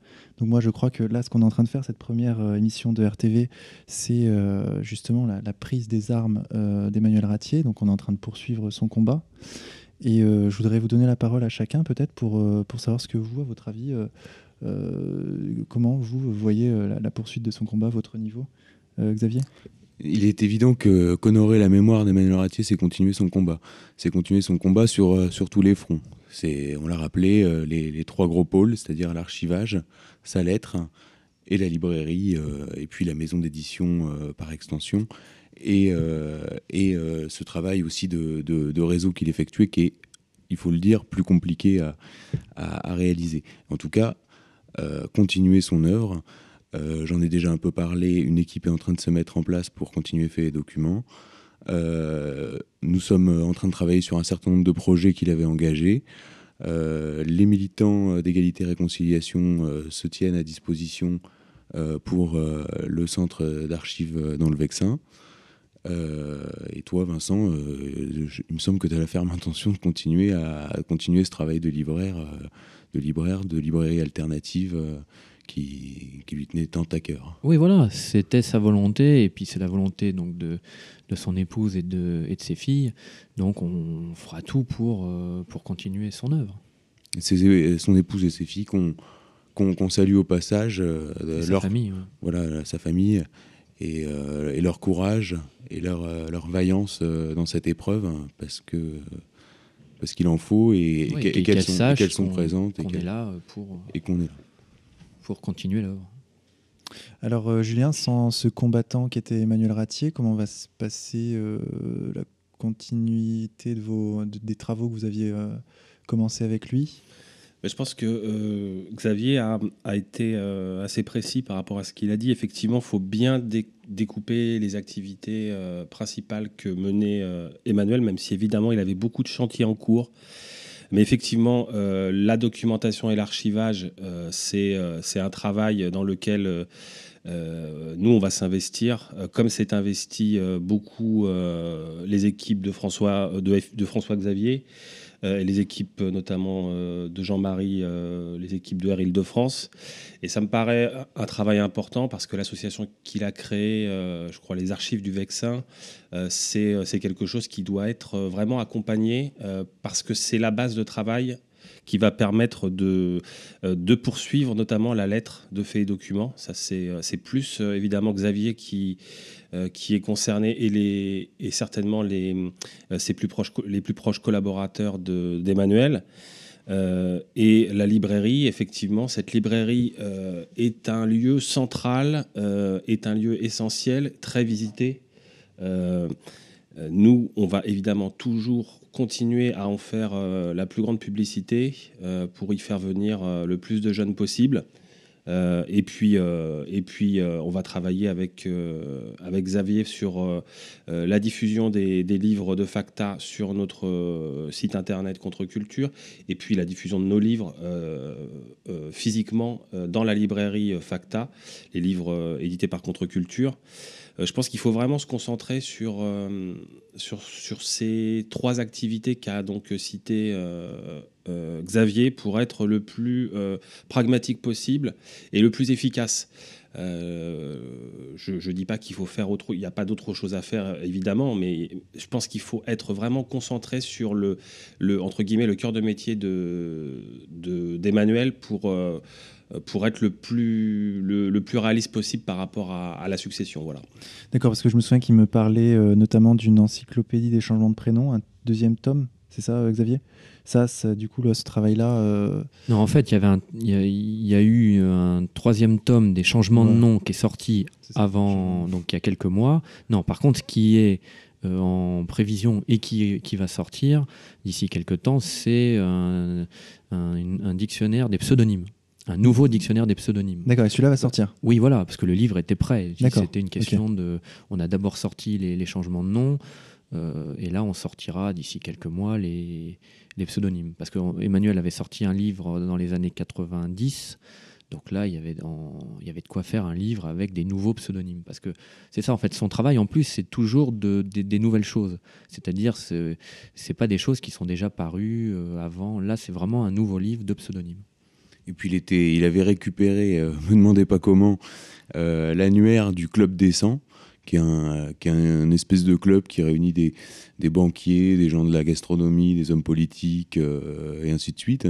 [SPEAKER 1] Donc moi je crois que là ce qu'on est en train de faire, cette première euh, émission de RTV, c'est euh, justement la, prise des armes euh, d'Emmanuel Ratier. Donc on est en train de poursuivre son combat. Et je voudrais vous donner la parole à chacun peut-être pour, pour savoir ce que vous, à votre avis, comment vous voyez la, poursuite de son combat, votre niveau. Xavier?
[SPEAKER 3] Il est évident que qu'honorer la mémoire d'Emmanuel Ratier, c'est continuer son combat. C'est continuer son combat sur, sur tous les fronts. On l'a rappelé, euh, les, trois gros pôles, c'est-à-dire l'archivage, sa lettre et la librairie, euh, et puis la maison d'édition par extension. et, et ce travail aussi de, réseau qu'il effectuait qui est, il faut le dire, plus compliqué à, à, réaliser. En tout cas, continuer son œuvre. J'en ai déjà un peu parlé, une équipe est en train de se mettre en place pour continuer faire les documents. Nous sommes en train de travailler sur un certain nombre de projets qu'il avait engagés. Euh, les militants euh, d'égalité et réconciliation euh, se tiennent à disposition pour le centre d'archives dans le Vexin. et toi, Vincent, il me semble que tu as la ferme intention de continuer à, continuer ce travail de libraire, de libraire, de librairie alternative qui, lui tenait tant à cœur.
[SPEAKER 2] Oui, voilà, c'était sa volonté, et puis c'est la volonté donc de, de son épouse et de, et de ses filles. Donc on fera tout pour, euh, pour continuer son œuvre.
[SPEAKER 3] son épouse et ses filles qu'on salue au passage. Euh,
[SPEAKER 2] leur famille.
[SPEAKER 3] Voilà, sa famille. Et, euh, et, leur courage et leur, leur vaillance dans cette épreuve, hein, parce que parce qu'il en faut et, qu'elles sont, sont, présentes
[SPEAKER 2] et qu'on est là pour
[SPEAKER 3] et qu'on est là
[SPEAKER 2] pour continuer l'œuvre.
[SPEAKER 1] Alors euh, Julien, sans ce combattant qui était Emmanuel Ratier, comment va se passer euh, la continuité de vos, des travaux que vous aviez euh, commencé avec lui?
[SPEAKER 6] Je pense que Xavier a, été assez précis par rapport à ce qu'il a dit. Effectivement, il faut bien découper les activités principales que menait Emmanuel, même si évidemment il avait beaucoup de chantiers en cours. Mais effectivement, euh, la documentation et l'archivage, euh, euh, c'est un travail dans lequel nous, on va s'investir, comme s'est investi beaucoup les équipes de François, de François Xavier. Euh, et les équipes notamment euh, de Jean-Marie, euh, les équipes de Air Île-de-France. Et ça me paraît un travail important parce que l'association qu'il a créée, je crois les archives du Vexin, c'est quelque chose qui doit être vraiment accompagné parce que c'est la base de travail qui va permettre de, de poursuivre notamment la lettre de faits et documents. Ça, c'est plus évidemment Xavier qui, euh, qui est concerné et, les, et certainement les, euh, ses plus proches, les plus proches collaborateurs d'Emmanuel. Euh, et la librairie, effectivement, cette librairie est un lieu central, est un lieu essentiel, très visité. nous, on va évidemment toujours continuer à en faire la plus grande publicité pour y faire venir le plus de jeunes possible. Euh, et puis, euh, et puis euh, on va travailler avec, avec Xavier sur la diffusion des, des, livres de Facta sur notre site internet Contre Culture, et puis la diffusion de nos livres physiquement dans la librairie Facta, les livres édités par Contre Culture. Je pense qu'il faut vraiment se concentrer sur, sur ces trois activités qu'a donc cité euh, Xavier pour être le plus euh, pragmatique possible et le plus efficace. Euh, je ne dis pas qu'il faut faire autre, il n'y a pas d'autre chose à faire évidemment, mais je pense qu'il faut être vraiment concentré sur le, entre guillemets le cœur de métier de d'Emmanuel pour pour être le plus, le, plus réaliste possible par rapport à, la succession. Voilà.
[SPEAKER 1] D'accord, parce que je me souviens qu'il me parlait notamment d'une encyclopédie des changements de prénoms, un deuxième tome, c'est ça, Xavier? Ça, du coup, ce travail-là. Euh,
[SPEAKER 2] non, en fait, il y, avait il y, a eu un troisième tome des changements de nom qui est sorti avant, donc il y a quelques mois. Non, par contre, ce qui est euh, en prévision et qui, qui va sortir d'ici quelques temps, c'est un, dictionnaire des pseudonymes. Un nouveau dictionnaire des pseudonymes.
[SPEAKER 1] D'accord, et celui-là va sortir
[SPEAKER 2] Oui, voilà, parce que le livre était prêt. C'était une question de. On a d'abord sorti les, les, changements de nom, euh, et là, on sortira d'ici quelques mois les, pseudonymes. Parce qu'Emmanuel avait sorti un livre dans les années 90. Donc là, il y, avait de quoi faire un livre avec des nouveaux pseudonymes. Parce que c'est ça, en fait, son travail, en plus, c'est toujours de, des nouvelles choses. C'est-à-dire, ce n'est pas des choses qui sont déjà parues euh, avant. Là, c'est vraiment un nouveau livre de pseudonymes.
[SPEAKER 3] Et puis, il, avait récupéré, ne euh, me demandez pas comment, l'annuaire du Club des 100 qui est un, qui un espèce de club qui réunit des, des, banquiers, des gens de la gastronomie, des hommes politiques, euh, et ainsi de suite.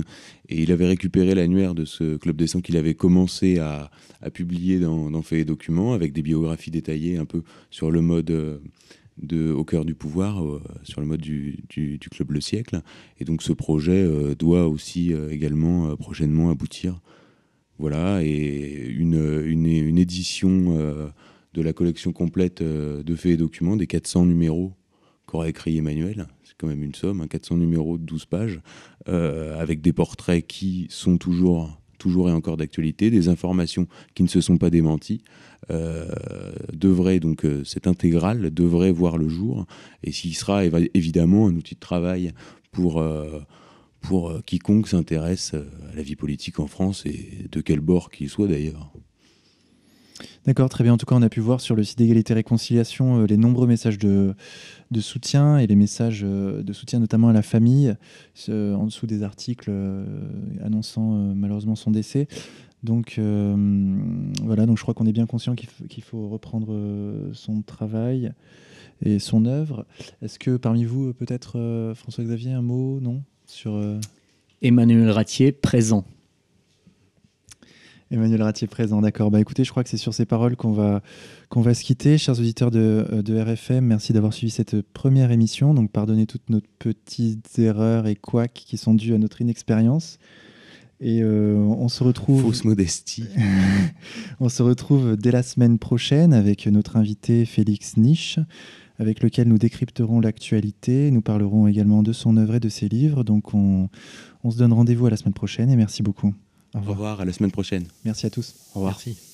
[SPEAKER 3] Et il avait récupéré l'annuaire de ce club des 100 qu'il avait commencé à, à publier dans, dans Faits et Documents, avec des biographies détaillées un peu sur le mode euh, de Au cœur du pouvoir, euh, sur le mode du, du, club Le Siècle. Et donc ce projet doit aussi également prochainement aboutir. Voilà, et une, une, une édition de la collection complète de faits et documents, des 400 numéros qu'aurait écrit Emmanuel. C'est quand même une somme, 400 hein, numéros de 12 pages, avec des portraits qui sont toujours toujours et encore d'actualité, des informations qui ne se sont pas démenties, euh, devrait donc euh, cette intégrale devrait voir le jour et s'il sera évidemment un outil de travail pour euh, pour quiconque s'intéresse à la vie politique en France et de quel bord qu'il soit d'ailleurs.
[SPEAKER 1] D'accord, très bien. En tout cas, on a pu voir sur le site d'égalité et réconciliation les nombreux messages de, soutien et les messages de soutien notamment à la famille en dessous des articles annonçant malheureusement son décès. Donc euh, voilà, donc je crois qu'on est bien conscient qu'il faut, reprendre euh, son travail et son œuvre. Est-ce que parmi vous, peut-être euh, François-Xavier, un mot, non? Sur
[SPEAKER 4] Emmanuel Ratier présent.
[SPEAKER 1] Emmanuel Ratier présent, d'accord. Bah écoutez, je crois que c'est sur ces paroles qu'on va, qu'on va se quitter. Chers auditeurs de, de RFM, merci d'avoir suivi cette première émission. Donc pardonnez toutes nos petites erreurs et couacs qui sont dues à notre inexpérience. Et euh, on se retrouve.
[SPEAKER 3] Fausse modestie.
[SPEAKER 1] on se retrouve dès la semaine prochaine avec notre invité Félix Niche, avec lequel nous décrypterons l'actualité. Nous parlerons également de son œuvre et de ses livres. Donc on, on se donne rendez-vous à la semaine prochaine et merci beaucoup.
[SPEAKER 3] Au revoir. Au revoir, à la semaine prochaine.
[SPEAKER 1] Merci à tous.
[SPEAKER 2] Au revoir. Merci.